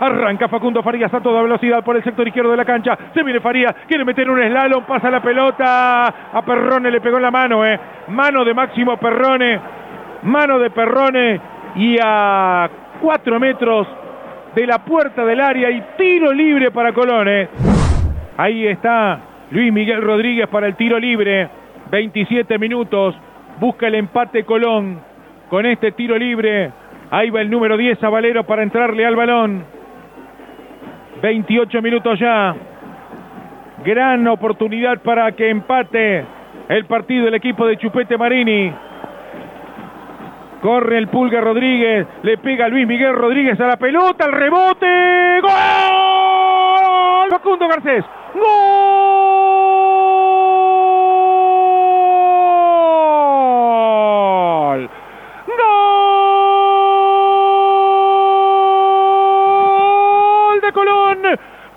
Arranca Facundo Farías a toda velocidad por el sector izquierdo de la cancha. Se viene Farías, quiere meter un slalom, pasa la pelota. A Perrone le pegó en la mano, eh. Mano de Máximo Perrone. Mano de Perrone. Y a cuatro metros de la puerta del área y tiro libre para Colón, eh. Ahí está Luis Miguel Rodríguez para el tiro libre. 27 minutos. Busca el empate Colón con este tiro libre. Ahí va el número 10 a Valero para entrarle al balón. 28 minutos ya. Gran oportunidad para que empate el partido del equipo de Chupete Marini. Corre el Pulga Rodríguez, le pega Luis Miguel Rodríguez a la pelota, el rebote. ¡Gol! Facundo Garcés. ¡Gol!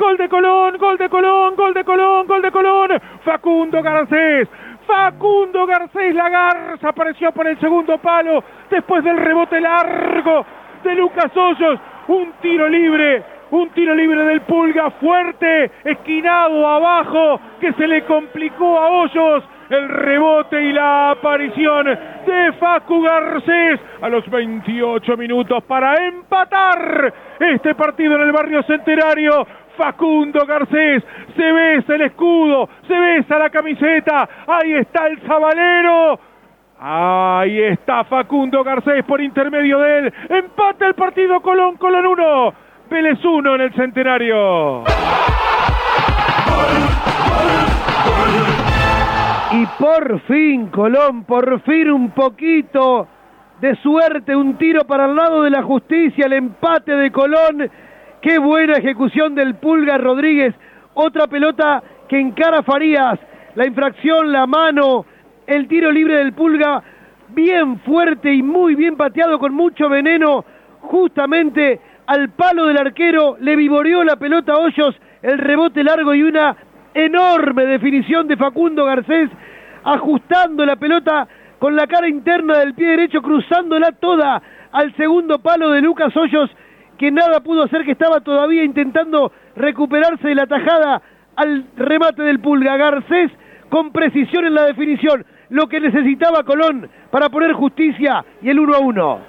Gol de Colón, gol de Colón, gol de Colón, gol de Colón. Facundo Garcés. Facundo Garcés, la garza apareció por el segundo palo después del rebote largo de Lucas Hoyos. Un tiro libre, un tiro libre del Pulga fuerte, esquinado abajo, que se le complicó a Hoyos. El rebote y la aparición de Facu Garcés a los 28 minutos para empatar este partido en el barrio centenario. Facundo Garcés, se besa el escudo, se besa la camiseta, ahí está el Zabalero. Ahí está Facundo Garcés por intermedio de él. Empate el partido Colón, Colón 1. Vélez 1 en el centenario. Y por fin, Colón, por fin un poquito de suerte, un tiro para el lado de la justicia, el empate de Colón Qué buena ejecución del Pulga Rodríguez. Otra pelota que encara Farías. La infracción, la mano, el tiro libre del Pulga. Bien fuerte y muy bien pateado con mucho veneno. Justamente al palo del arquero le vivoreó la pelota a Hoyos. El rebote largo y una enorme definición de Facundo Garcés. Ajustando la pelota con la cara interna del pie derecho, cruzándola toda al segundo palo de Lucas Hoyos que nada pudo hacer, que estaba todavía intentando recuperarse de la tajada al remate del Pulga. Garcés con precisión en la definición, lo que necesitaba Colón para poner justicia y el 1 a 1.